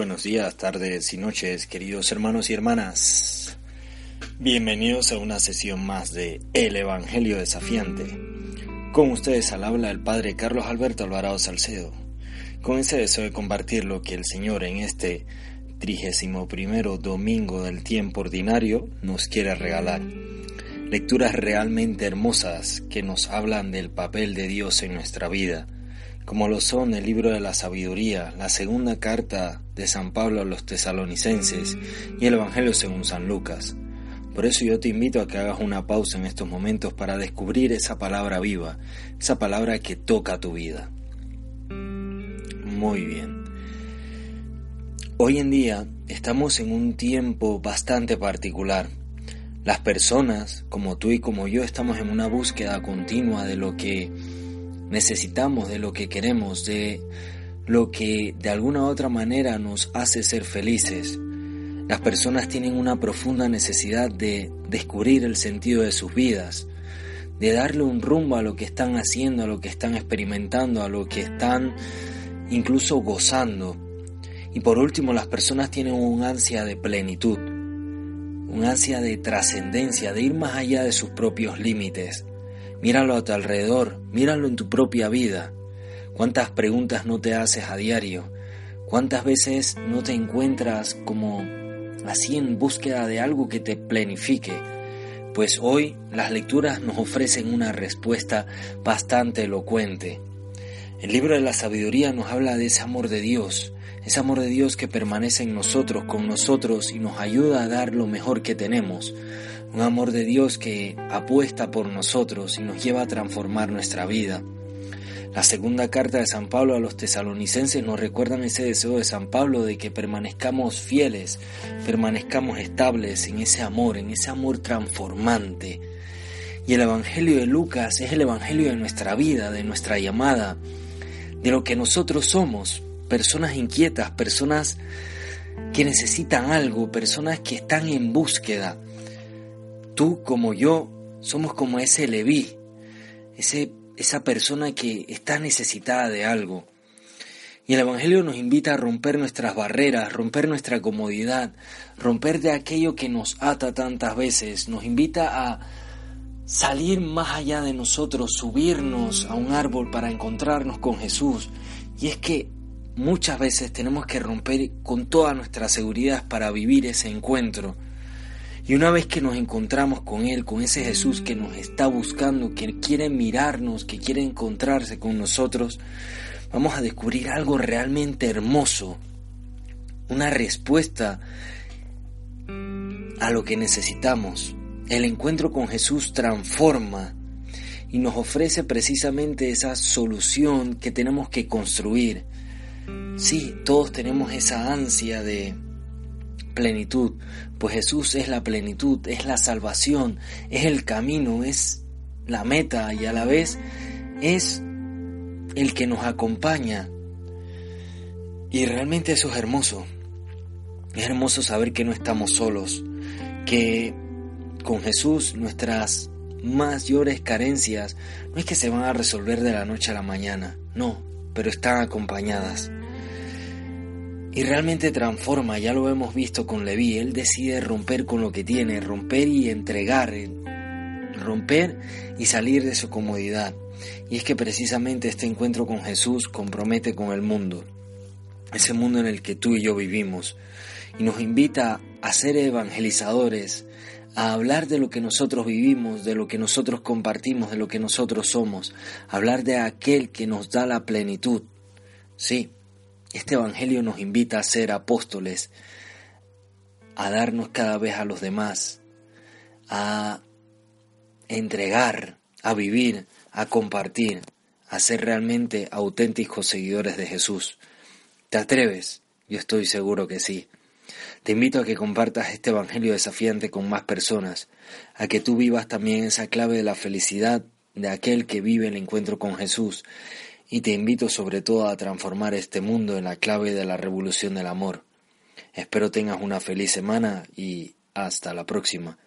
días, tardes y noches, queridos hermanos y hermanas. Bienvenidos a una sesión más de El Evangelio Desafiante. Con ustedes al habla el Padre Carlos Alberto Alvarado Salcedo, con ese deseo de compartir lo que el Señor en este trigésimo primero domingo del tiempo ordinario nos quiere regalar. Lecturas realmente hermosas que nos hablan del papel de Dios en nuestra vida como lo son el libro de la sabiduría, la segunda carta de San Pablo a los tesalonicenses y el Evangelio según San Lucas. Por eso yo te invito a que hagas una pausa en estos momentos para descubrir esa palabra viva, esa palabra que toca tu vida. Muy bien. Hoy en día estamos en un tiempo bastante particular. Las personas, como tú y como yo, estamos en una búsqueda continua de lo que necesitamos de lo que queremos, de lo que de alguna u otra manera nos hace ser felices. Las personas tienen una profunda necesidad de descubrir el sentido de sus vidas, de darle un rumbo a lo que están haciendo, a lo que están experimentando, a lo que están incluso gozando. Y por último, las personas tienen un ansia de plenitud, un ansia de trascendencia, de ir más allá de sus propios límites. Míralo a tu alrededor, míralo en tu propia vida. ¿Cuántas preguntas no te haces a diario? ¿Cuántas veces no te encuentras como así en búsqueda de algo que te planifique? Pues hoy las lecturas nos ofrecen una respuesta bastante elocuente. El libro de la sabiduría nos habla de ese amor de Dios, ese amor de Dios que permanece en nosotros, con nosotros y nos ayuda a dar lo mejor que tenemos, un amor de Dios que apuesta por nosotros y nos lleva a transformar nuestra vida. La segunda carta de San Pablo a los tesalonicenses nos recuerdan ese deseo de San Pablo de que permanezcamos fieles, permanezcamos estables en ese amor, en ese amor transformante. Y el Evangelio de Lucas es el Evangelio de nuestra vida, de nuestra llamada, de lo que nosotros somos, personas inquietas, personas que necesitan algo, personas que están en búsqueda. Tú como yo somos como ese Leví, ese, esa persona que está necesitada de algo. Y el Evangelio nos invita a romper nuestras barreras, romper nuestra comodidad, romper de aquello que nos ata tantas veces, nos invita a salir más allá de nosotros, subirnos a un árbol para encontrarnos con Jesús. Y es que muchas veces tenemos que romper con toda nuestra seguridad para vivir ese encuentro. Y una vez que nos encontramos con Él, con ese Jesús que nos está buscando, que quiere mirarnos, que quiere encontrarse con nosotros, vamos a descubrir algo realmente hermoso, una respuesta a lo que necesitamos. El encuentro con Jesús transforma y nos ofrece precisamente esa solución que tenemos que construir. Sí, todos tenemos esa ansia de plenitud, pues Jesús es la plenitud, es la salvación, es el camino, es la meta y a la vez es el que nos acompaña. Y realmente eso es hermoso. Es hermoso saber que no estamos solos, que con Jesús nuestras mayores carencias no es que se van a resolver de la noche a la mañana, no, pero están acompañadas. Y realmente transforma, ya lo hemos visto con Leví, él decide romper con lo que tiene, romper y entregar, romper y salir de su comodidad. Y es que precisamente este encuentro con Jesús compromete con el mundo, ese mundo en el que tú y yo vivimos, y nos invita a ser evangelizadores, a hablar de lo que nosotros vivimos, de lo que nosotros compartimos, de lo que nosotros somos, hablar de aquel que nos da la plenitud. Sí, este Evangelio nos invita a ser apóstoles, a darnos cada vez a los demás, a entregar, a vivir, a compartir, a ser realmente auténticos seguidores de Jesús. ¿Te atreves? Yo estoy seguro que sí. Te invito a que compartas este Evangelio desafiante con más personas, a que tú vivas también esa clave de la felicidad de aquel que vive el encuentro con Jesús y te invito sobre todo a transformar este mundo en la clave de la revolución del amor. Espero tengas una feliz semana y hasta la próxima.